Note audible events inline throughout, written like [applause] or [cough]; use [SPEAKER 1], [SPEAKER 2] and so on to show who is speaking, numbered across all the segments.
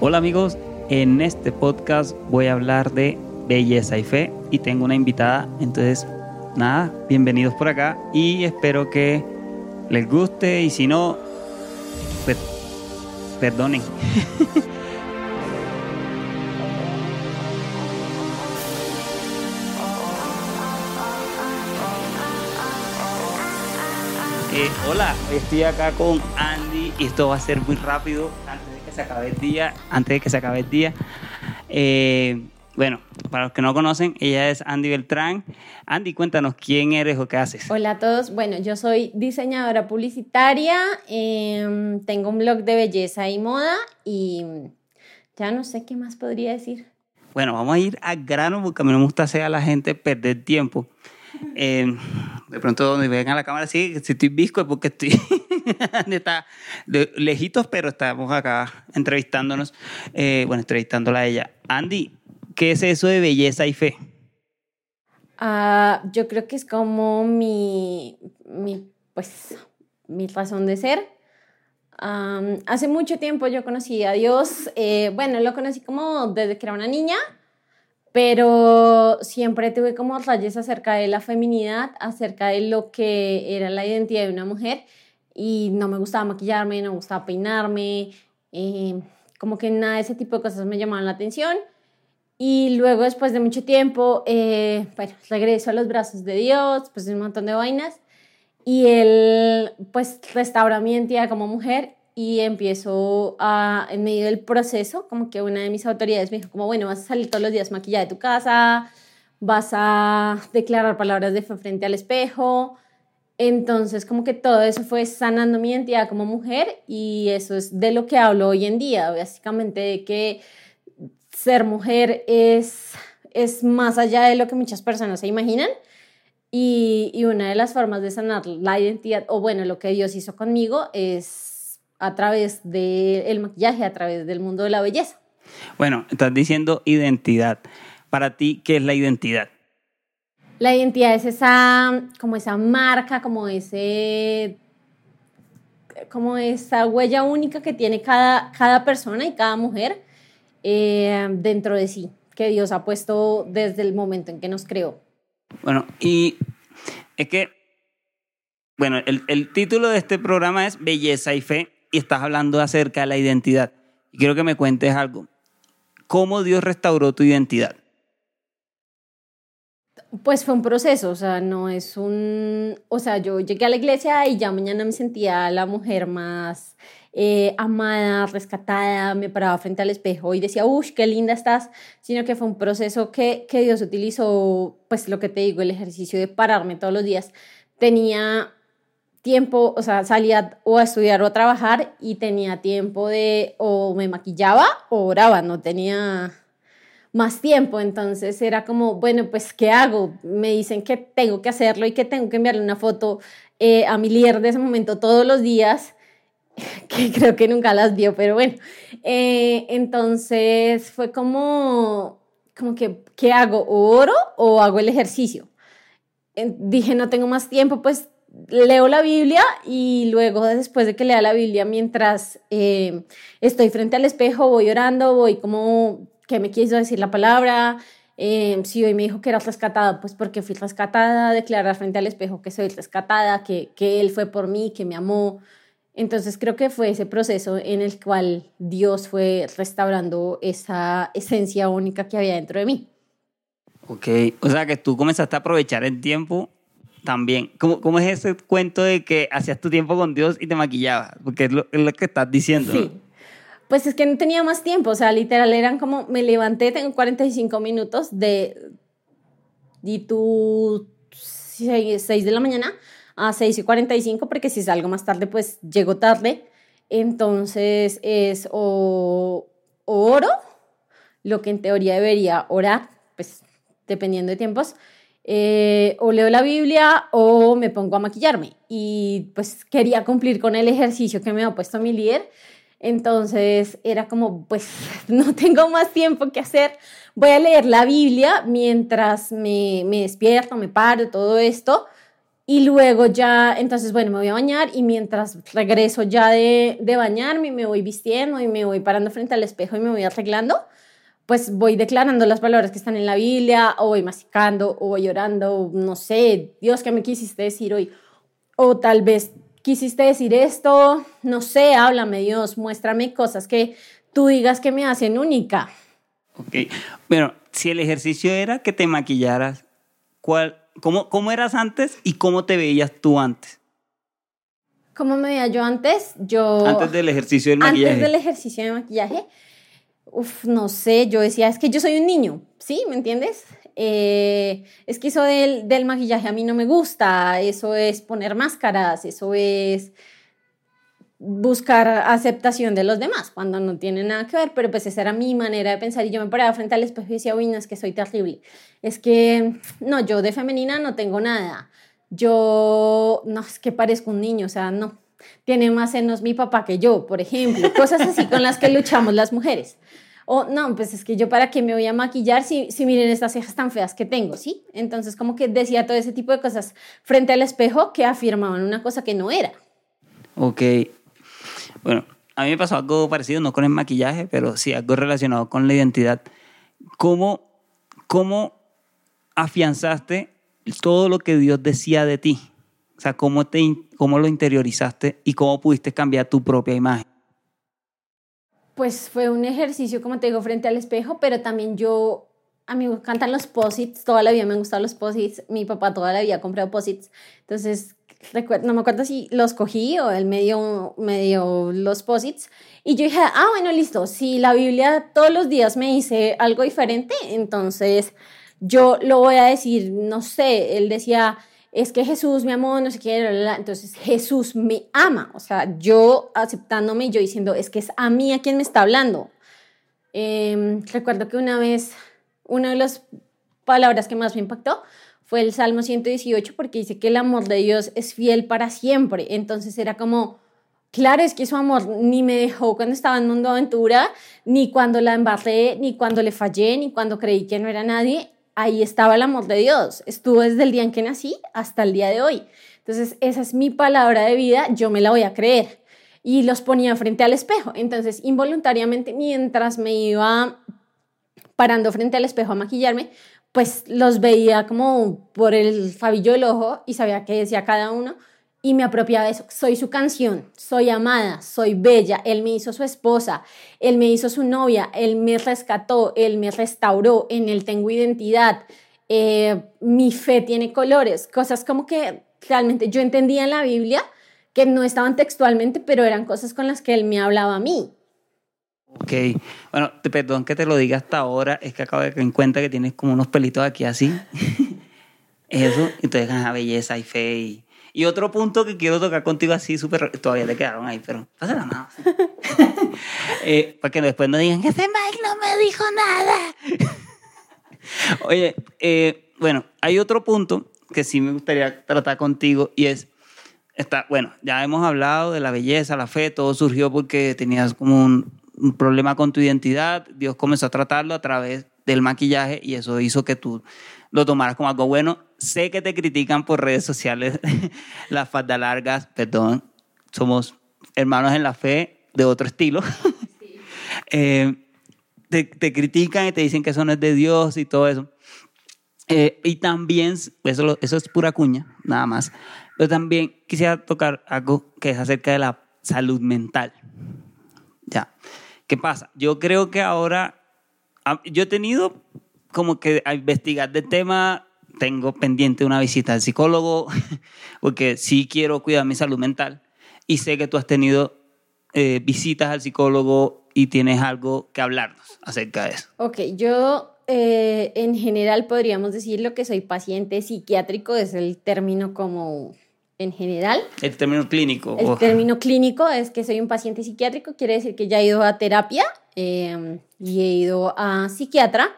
[SPEAKER 1] Hola amigos, en este podcast voy a hablar de belleza y fe y tengo una invitada, entonces nada, bienvenidos por acá y espero que les guste y si no, perdonen. [laughs] Eh, hola, estoy acá con Andy y esto va a ser muy rápido antes de que se acabe el día. Antes de que se acabe el día. Eh, bueno, para los que no conocen, ella es Andy Beltrán. Andy, cuéntanos quién eres o qué haces.
[SPEAKER 2] Hola a todos. Bueno, yo soy diseñadora publicitaria, em, tengo un blog de belleza y moda y ya no sé qué más podría decir.
[SPEAKER 1] Bueno, vamos a ir a grano porque a mí no me gusta hacer a la gente perder tiempo. Eh, de pronto donde ven a la cámara, sí, si estoy visco es porque estoy [laughs] está lejitos, pero estamos acá entrevistándonos, eh, bueno, entrevistándola a ella. Andy, ¿qué es eso de belleza y fe?
[SPEAKER 2] Uh, yo creo que es como mi, mi, pues, mi razón de ser. Hace mucho tiempo yo conocí a Dios, eh, bueno, lo conocí como desde que era una niña, pero siempre tuve como rayes acerca de la feminidad, acerca de lo que era la identidad de una mujer y no me gustaba maquillarme, no me gustaba peinarme, eh, como que nada de ese tipo de cosas me llamaban la atención. Y luego, después de mucho tiempo, eh, bueno, regreso a los brazos de Dios, pues un montón de vainas. Y él, pues, restaura mi identidad como mujer y empiezo a, en medio del proceso, como que una de mis autoridades me dijo, como, bueno, vas a salir todos los días maquillada de tu casa, vas a declarar palabras de frente al espejo. Entonces, como que todo eso fue sanando mi identidad como mujer y eso es de lo que hablo hoy en día, básicamente de que ser mujer es, es más allá de lo que muchas personas se imaginan. Y, y una de las formas de sanar la identidad, o bueno, lo que Dios hizo conmigo es a través del maquillaje, a través del mundo de la belleza.
[SPEAKER 1] Bueno, estás diciendo identidad. Para ti, ¿qué es la identidad?
[SPEAKER 2] La identidad es esa, como esa marca, como ese, como esa huella única que tiene cada, cada persona y cada mujer eh, dentro de sí, que Dios ha puesto desde el momento en que nos creó.
[SPEAKER 1] Bueno, y es que, bueno, el, el título de este programa es Belleza y Fe, y estás hablando acerca de la identidad. Y quiero que me cuentes algo. ¿Cómo Dios restauró tu identidad?
[SPEAKER 2] Pues fue un proceso, o sea, no es un... O sea, yo llegué a la iglesia y ya mañana me sentía la mujer más eh, amada, rescatada, me paraba frente al espejo y decía, uff, qué linda estás, sino que fue un proceso que, que Dios utilizó, pues lo que te digo, el ejercicio de pararme todos los días. Tenía tiempo, o sea, salía o a estudiar o a trabajar y tenía tiempo de o me maquillaba o oraba, no tenía más tiempo, entonces era como, bueno, pues, ¿qué hago? Me dicen que tengo que hacerlo y que tengo que enviarle una foto eh, a mi líder de ese momento todos los días, [laughs] que creo que nunca las vio, pero bueno, eh, entonces fue como, como que, ¿qué hago? ¿O oro o hago el ejercicio? dije, no tengo más tiempo, pues leo la Biblia y luego después de que lea la Biblia, mientras eh, estoy frente al espejo, voy orando, voy como, ¿qué me quiso decir la palabra? Eh, si hoy me dijo que era rescatada, pues porque fui rescatada, declarar frente al espejo que soy rescatada, que, que Él fue por mí, que me amó. Entonces creo que fue ese proceso en el cual Dios fue restaurando esa esencia única que había dentro de mí.
[SPEAKER 1] Ok, o sea que tú comenzaste a aprovechar el tiempo también. ¿Cómo, ¿Cómo, es ese cuento de que hacías tu tiempo con Dios y te maquillabas? Porque es lo, es lo que estás diciendo.
[SPEAKER 2] Sí. Pues es que no tenía más tiempo, o sea, literal eran como, me levanté, tengo 45 minutos de, y tú 6, de la mañana a 6 y 45, porque si salgo más tarde, pues llego tarde. Entonces es o, o oro, lo que en teoría debería orar, pues dependiendo de tiempos, eh, o leo la Biblia o me pongo a maquillarme. Y pues quería cumplir con el ejercicio que me ha puesto mi líder. Entonces era como, pues [laughs] no tengo más tiempo que hacer. Voy a leer la Biblia mientras me, me despierto, me paro, todo esto. Y luego ya, entonces, bueno, me voy a bañar y mientras regreso ya de, de bañarme, me voy vistiendo y me voy parando frente al espejo y me voy arreglando, pues voy declarando las palabras que están en la Biblia, o voy masticando, o voy llorando, no sé, Dios, ¿qué me quisiste decir hoy? O tal vez quisiste decir esto, no sé, háblame Dios, muéstrame cosas que tú digas que me hacen única.
[SPEAKER 1] Ok, bueno, si el ejercicio era que te maquillaras, ¿cuál, cómo, ¿cómo eras antes y cómo te veías tú antes?
[SPEAKER 2] ¿Cómo me veía yo antes? Yo...
[SPEAKER 1] Antes del ejercicio del maquillaje.
[SPEAKER 2] Antes del ejercicio de maquillaje, uf, no sé, yo decía, es que yo soy un niño, ¿sí? ¿Me entiendes? Eh, es que eso del, del, maquillaje a mí no me gusta, eso es poner máscaras, eso es buscar aceptación de los demás, cuando no tiene nada que ver, pero pues esa era mi manera de pensar y yo me paraba frente al espejo y decía, uy, no, es que soy terrible, es que, no, yo de femenina no tengo nada, yo, no, es que parezco un niño, o sea, no, tiene más senos mi papá que yo, por ejemplo, cosas así con las que luchamos las mujeres. O no, pues es que yo para qué me voy a maquillar si, si miren estas cejas tan feas que tengo, ¿sí? Entonces como que decía todo ese tipo de cosas frente al espejo que afirmaban una cosa que no era.
[SPEAKER 1] Ok. Bueno, a mí me pasó algo parecido, no con el maquillaje, pero sí algo relacionado con la identidad. ¿Cómo, cómo afianzaste todo lo que Dios decía de ti? O sea, ¿cómo, te, ¿cómo lo interiorizaste y cómo pudiste cambiar tu propia imagen?
[SPEAKER 2] Pues fue un ejercicio, como te digo, frente al espejo, pero también yo, a mí me encantan los posits, toda la vida me han gustado los posits, mi papá toda la vida ha comprado posits, entonces no me acuerdo si los cogí o él me dio, me dio los posits y yo dije, ah, bueno, listo, si la Biblia todos los días me dice algo diferente, entonces yo lo voy a decir, no sé, él decía, es que Jesús me amó, no sé qué, entonces Jesús me ama, o sea, yo aceptándome y yo diciendo, es que es a mí a quien me está hablando. Eh, recuerdo que una vez, una de las palabras que más me impactó fue el Salmo 118 porque dice que el amor de Dios es fiel para siempre, entonces era como... Claro, es que su amor ni me dejó cuando estaba en Mundo Aventura, ni cuando la embarré, ni cuando le fallé, ni cuando creí que no era nadie ahí estaba el amor de Dios. Estuvo desde el día en que nací hasta el día de hoy. Entonces, esa es mi palabra de vida, yo me la voy a creer. Y los ponía frente al espejo. Entonces, involuntariamente, mientras me iba parando frente al espejo a maquillarme, pues los veía como por el fabillo del ojo y sabía qué decía cada uno y me apropiaba de eso. Soy su canción, soy amada, soy bella, él me hizo su esposa, él me hizo su novia, él me rescató, él me restauró, en él tengo identidad, eh, mi fe tiene colores, cosas como que realmente yo entendía en la Biblia que no estaban textualmente, pero eran cosas con las que él me hablaba a mí.
[SPEAKER 1] Ok, bueno, te, perdón que te lo diga hasta ahora, es que acabo de dar cuenta que tienes como unos pelitos aquí así. [laughs] Eso, entonces, a belleza y fe y y otro punto que quiero tocar contigo así, súper, todavía te quedaron ahí, pero pasa la [laughs] mano. [laughs] eh, para que después no digan, ese Mike no me dijo nada. [laughs] Oye, eh, bueno, hay otro punto que sí me gustaría tratar contigo y es, está, bueno, ya hemos hablado de la belleza, la fe, todo surgió porque tenías como un, un problema con tu identidad, Dios comenzó a tratarlo a través del maquillaje y eso hizo que tú lo tomaras como algo bueno. Sé que te critican por redes sociales [laughs] las faldas largas, perdón, somos hermanos en la fe de otro estilo. [laughs] Eh, te, te, critican y te dicen que eso no es de Dios y todo eso. Eh, y también, eso, eso es pura cuña, nada más. Pero también quisiera tocar algo que es acerca de la salud mental. Ya. ¿Qué pasa? Yo creo que ahora, yo he tenido como que a investigar del tema, tengo pendiente una visita al psicólogo, [laughs] porque sí quiero cuidar mi salud mental. Y sé que tú has tenido eh, visitas al psicólogo y tienes algo que hablarnos acerca de eso.
[SPEAKER 2] Ok, yo eh, en general podríamos decir lo que soy paciente psiquiátrico, es el término como en general.
[SPEAKER 1] El término clínico.
[SPEAKER 2] El término clínico es que soy un paciente psiquiátrico, quiere decir que ya he ido a terapia eh, y he ido a psiquiatra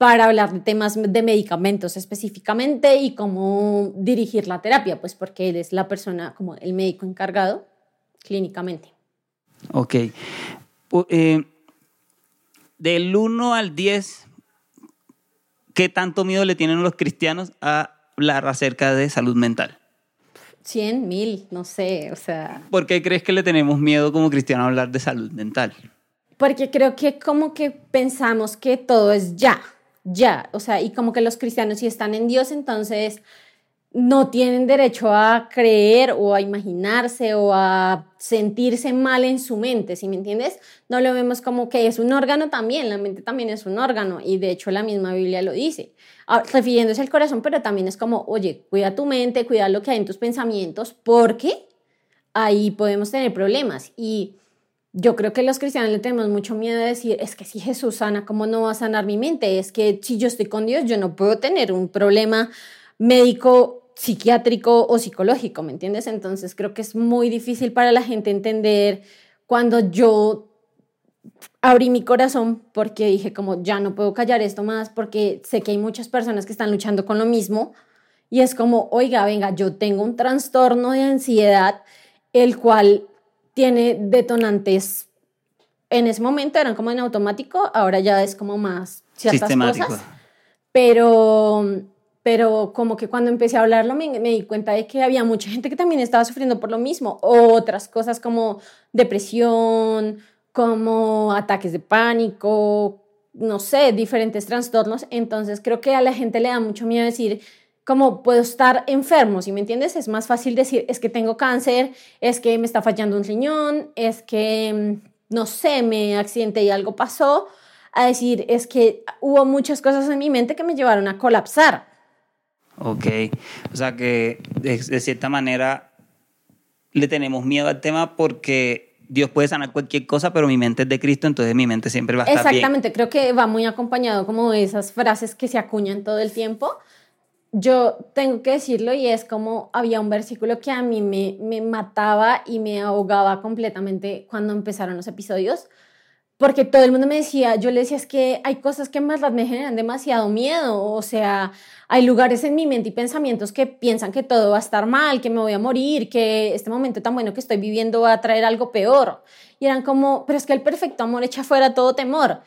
[SPEAKER 2] para hablar de temas de medicamentos específicamente y cómo dirigir la terapia, pues porque él es la persona como el médico encargado clínicamente.
[SPEAKER 1] Ok. Eh, del 1 al 10, ¿qué tanto miedo le tienen los cristianos a hablar acerca de salud mental?
[SPEAKER 2] 100, mil, no sé, o sea...
[SPEAKER 1] ¿Por qué crees que le tenemos miedo como cristianos a hablar de salud mental?
[SPEAKER 2] Porque creo que como que pensamos que todo es ya, ya, o sea, y como que los cristianos si están en Dios, entonces no tienen derecho a creer o a imaginarse o a sentirse mal en su mente, ¿sí me entiendes? No lo vemos como que es un órgano también, la mente también es un órgano y de hecho la misma Biblia lo dice, refiriéndose al corazón, pero también es como, oye, cuida tu mente, cuida lo que hay en tus pensamientos, porque ahí podemos tener problemas y yo creo que los cristianos le tenemos mucho miedo de decir, es que si Jesús sana, ¿cómo no va a sanar mi mente? Es que si yo estoy con Dios, yo no puedo tener un problema médico psiquiátrico o psicológico, ¿me entiendes? Entonces creo que es muy difícil para la gente entender cuando yo abrí mi corazón porque dije como ya no puedo callar esto más porque sé que hay muchas personas que están luchando con lo mismo y es como, oiga, venga, yo tengo un trastorno de ansiedad el cual tiene detonantes en ese momento eran como en automático, ahora ya es como más ciertas cosas. Pero pero como que cuando empecé a hablarlo me, me, di cuenta de que había mucha gente que también estaba sufriendo por lo mismo, otras cosas como depresión, como ataques de pánico, no sé, diferentes trastornos, entonces creo que a la gente le da mucho miedo decir, como puedo estar enfermo, si me entiendes? Es más fácil decir, es que tengo cáncer, es que me está fallando un riñón, es que, no sé, me accidenté y algo pasó, a decir, es que hubo muchas cosas en mi mente que me llevaron a colapsar.
[SPEAKER 1] Ok, o sea que de, cierta manera le tenemos miedo al tema porque Dios puede sanar cualquier cosa, pero mi mente es de Cristo, entonces mi mente siempre va a estar
[SPEAKER 2] Exactamente, creo que va muy acompañado como de esas frases que se acuñan todo el tiempo. Yo tengo que decirlo y es como había un versículo que a mí me, me mataba y me ahogaba completamente cuando empezaron los episodios, porque todo el mundo me decía, yo le decía, es que hay cosas que más me generan demasiado miedo, o sea, hay lugares en mi mente y pensamientos que piensan que todo va a estar mal, que me voy a morir, que este momento tan bueno que estoy viviendo va a traer algo peor. Y eran como, pero es que el perfecto amor echa fuera todo temor.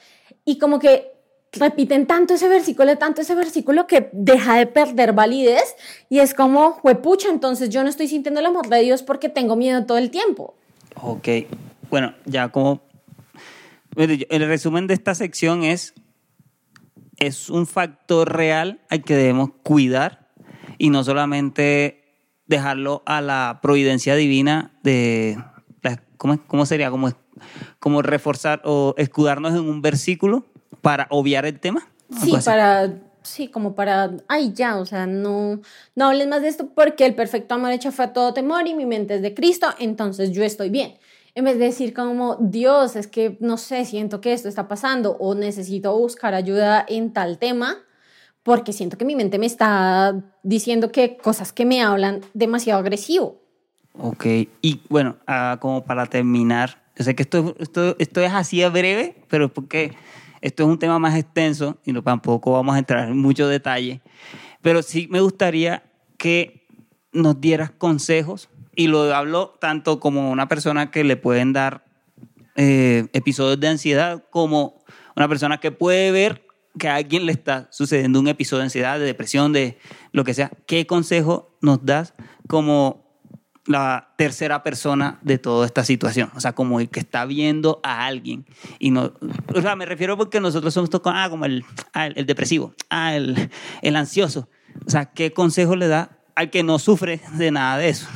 [SPEAKER 2] Y como que repiten tanto ese versículo, tanto ese versículo que deja de perder validez y es como, huepucha, entonces yo no estoy sintiendo el amor de Dios porque tengo miedo todo el tiempo.
[SPEAKER 1] Ok, bueno, ya como el resumen de esta sección es, es un factor real al que debemos cuidar y no solamente dejarlo a la providencia divina de, ¿cómo, cómo sería? Como reforzar o escudarnos en un versículo para obviar el tema.
[SPEAKER 2] Sí, para sí, como para, ay, ya, o sea, no, no hables más de esto porque el perfecto amor echa fue a todo temor y mi mente es de Cristo, entonces yo estoy bien en vez de decir como, Dios, es que no sé, siento que esto está pasando o necesito buscar ayuda en tal tema, porque siento que mi mente me está diciendo que cosas que me hablan demasiado agresivo.
[SPEAKER 1] Ok, y bueno, ah, como para terminar, yo sé que esto, esto, esto es así a breve, pero porque esto es un tema más extenso y no, tampoco vamos a entrar en mucho detalle, pero sí me gustaría que nos dieras consejos y lo hablo tanto como una persona que le pueden dar eh, episodios de ansiedad, como una persona que puede ver que a alguien le está sucediendo un episodio de ansiedad, de depresión, de lo que sea. ¿Qué consejo nos das como la tercera persona de toda esta situación? O sea, como el que está viendo a alguien. Y no, o sea, me refiero porque nosotros somos ah, como el, ah, el, depresivo, ah, el, el ansioso. O sea, ¿qué consejo le da al que no sufre de nada de eso?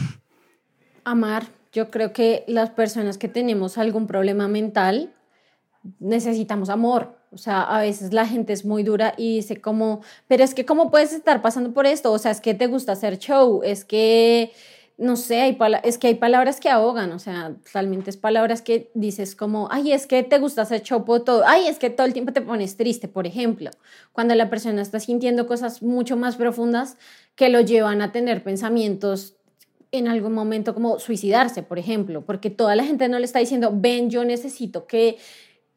[SPEAKER 2] amar. Yo creo que las personas que tenemos algún problema mental necesitamos amor. O sea, a veces la gente es muy dura y dice como, pero es que ¿cómo puedes estar pasando por esto? O sea, es que te gusta hacer show, es que, no sé, hay es que hay palabras que ahogan, o sea, realmente es palabras que dices como, ay, es que te gusta hacer show por todo, ay, es que todo el tiempo te pones triste, por ejemplo, cuando la persona está sintiendo cosas mucho más profundas que lo llevan a tener pensamientos en algún momento como suicidarse, por ejemplo, porque toda la gente no le está diciendo, ven, yo necesito que,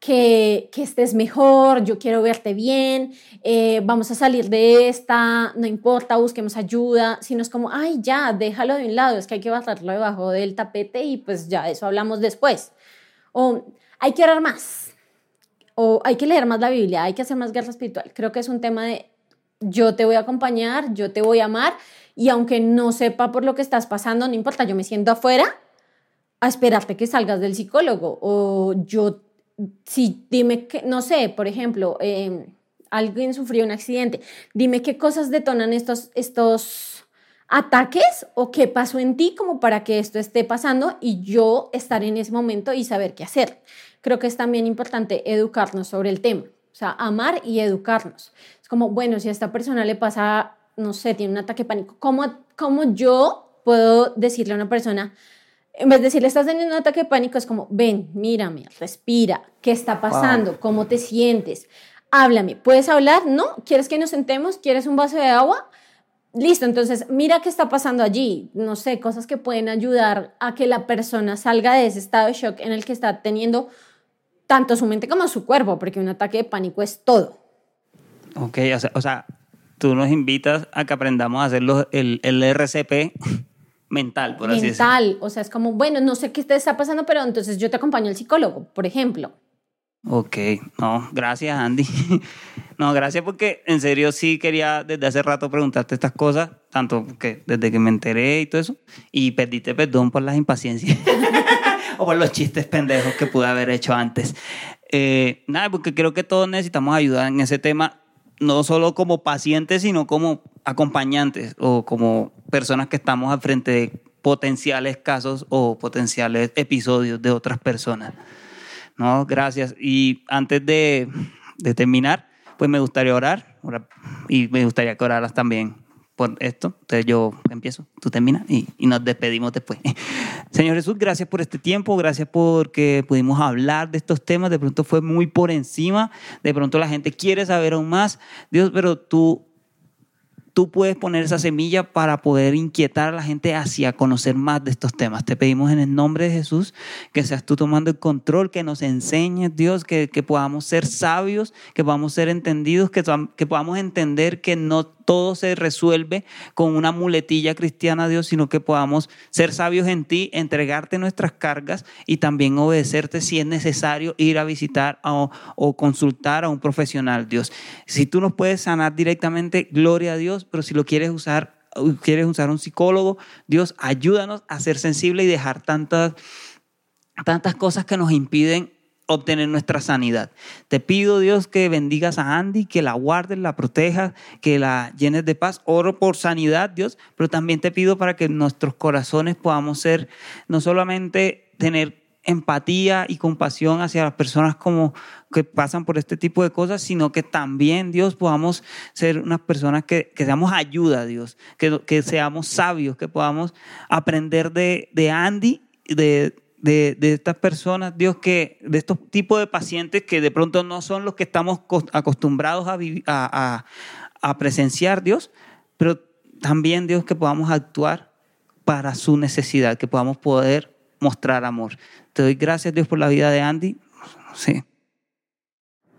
[SPEAKER 2] que, estés mejor, yo quiero verte bien, eh, vamos a salir de esta, no importa, busquemos ayuda, sino es como, ay, ya, déjalo de un lado, es que hay que bajarlo debajo del tapete y pues ya, eso hablamos después. O hay que orar más, o hay que leer más la Biblia, hay que hacer más guerra espiritual. Creo que es un tema de yo te voy a acompañar, yo te voy a amar y aunque no sepa por lo que estás pasando, no importa, yo me siento afuera a esperarte que salgas del psicólogo o yo, si dime que, no sé, por ejemplo, em, alguien sufrió un accidente, dime qué cosas detonan estos, estos ataques o qué pasó en ti como para que esto esté pasando y yo estar en ese momento y saber qué hacer. Creo que es también importante educarnos sobre el tema, o sea, amar y educarnos. Es como, bueno, si a esta persona le pasa, no sé, tiene un ataque de pánico, ¿cómo, cómo yo puedo decirle a una persona, en vez de decirle estás teniendo un ataque de pánico, es como, ven, mírame, respira, ¿qué está pasando? ¿Cómo te sientes? Háblame, ¿puedes hablar? ¿No? ¿Quieres que nos sentemos? ¿Quieres un vaso de agua? Listo, entonces mira qué está pasando allí, no sé, cosas que pueden ayudar a que la persona salga de ese estado de shock en el que está teniendo tanto su mente como su cuerpo, porque un ataque de pánico es todo.
[SPEAKER 1] Ok, o sea, o sea tú nos invitas a que aprendamos a hacer el, el RCP mental, por así decirlo.
[SPEAKER 2] Mental, o sea, es como, bueno, no sé qué te está pasando, pero entonces yo te acompaño al psicólogo, por ejemplo.
[SPEAKER 1] Ok, no, gracias Andy. [laughs] No, gracias porque en serio sí quería desde hace rato preguntarte estas cosas, tanto que desde que me enteré y todo eso, y pediste perdón por las impaciencias [laughs] o por los chistes pendejos que pude haber hecho antes. Eh, nada, porque creo que todos necesitamos ayuda en ese tema, no solo como pacientes, sino como acompañantes o como personas que estamos al frente de potenciales casos o potenciales episodios de otras personas. No, gracias. Y antes de, terminar, pues me gustaría orar, y me gustaría que oraras también por esto. Entonces yo empiezo, tú terminas y, y, nos despedimos después. [laughs] Señor Jesús, gracias por este tiempo, gracias porque pudimos hablar de estos temas. De pronto fue muy por encima, de pronto la gente quiere saber aún más. Dios, pero tú tú puedes poner esa semilla para poder inquietar a la gente hacia conocer más de estos temas. Te pedimos en el nombre de Jesús que seas tú tomando el control, que nos enseñes, Dios, que, que podamos ser sabios, que podamos ser entendidos, que, que podamos entender que no todo se resuelve con una muletilla cristiana, Dios, sino que podamos ser sabios en ti, entregarte nuestras cargas y también obedecerte si es necesario ir a visitar o, o consultar a un profesional, Dios. Si tú nos puedes sanar directamente, gloria a Dios, pero si lo quieres usar, quieres usar un psicólogo, Dios, ayúdanos a ser sensibles y dejar tantas, tantas cosas que nos impiden obtener nuestra sanidad. Te pido, Dios, que bendigas a Andy, que la guardes, la protejas, que la llenes de paz. Oro por sanidad, Dios, pero también te pido para que nuestros corazones podamos ser, no solamente tener empatía y compasión hacia las personas como que pasan por este tipo de cosas, sino que también, Dios, podamos ser unas personas que, que seamos ayuda, Dios, que, que seamos sabios, que podamos aprender de, de Andy, de, de, de, estas personas, Dios, que de estos tipos de pacientes que de pronto no son los que estamos acostumbrados a, a, a, presenciar, Dios, pero también, Dios, que podamos actuar para su necesidad, que podamos poder mostrar amor. Te doy gracias, Dios, por la vida de Andy. Sí.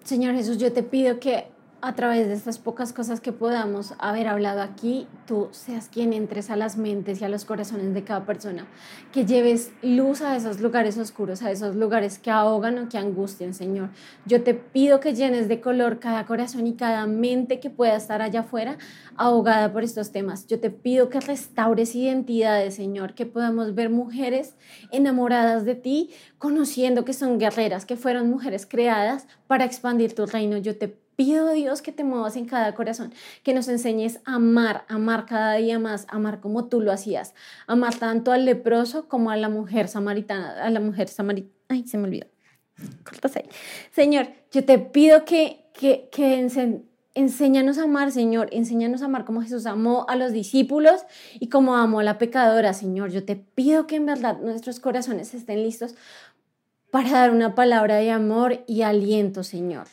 [SPEAKER 2] Señor Jesús, yo te pido que a través de estas pocas cosas que podamos haber hablado aquí, tú seas quien entres a las mentes y a los corazones de cada persona, que lleves luz a esos lugares oscuros, a esos lugares que ahogan o que angustian, Señor. Yo te pido que llenes de color cada corazón y cada mente que pueda estar allá afuera ahogada por estos temas. Yo te pido que restaures identidades, Señor, que podamos ver mujeres enamoradas de ti, conociendo que son guerreras, que fueron mujeres creadas para expandir tu reino. Yo te pido Dios que te muevas en cada corazón, que nos enseñes a amar, amar cada día más, amar como tú lo hacías, amar tanto al leproso como a la mujer samaritana, a la mujer samaritana, ay, se me olvidó. Señor, yo te pido que, que, que enséñanos a amar, Señor, enséñanos a amar como Jesús amó a los discípulos y como amó a la pecadora, Señor. Yo te pido que en verdad nuestros corazones estén listos para dar una palabra de amor y aliento, Señor.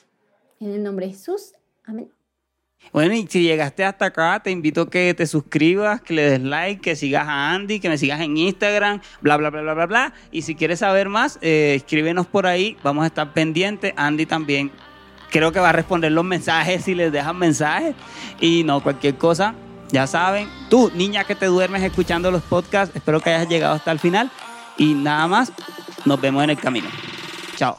[SPEAKER 2] En el nombre de Jesús. Amén.
[SPEAKER 1] Bueno, y si llegaste hasta acá, te invito a que te suscribas, que le des like, que sigas a Andy, que me sigas en Instagram, bla, bla, bla, bla, bla, bla. Y si quieres saber más, eh, escríbenos por ahí, vamos a estar pendientes. Andy también creo que va a responder los mensajes si les dejan mensajes. Y no, cualquier cosa, ya saben. Tú, niña que te duermes escuchando los podcasts, espero que hayas llegado hasta el final. Y nada más, nos vemos en el camino. Chao.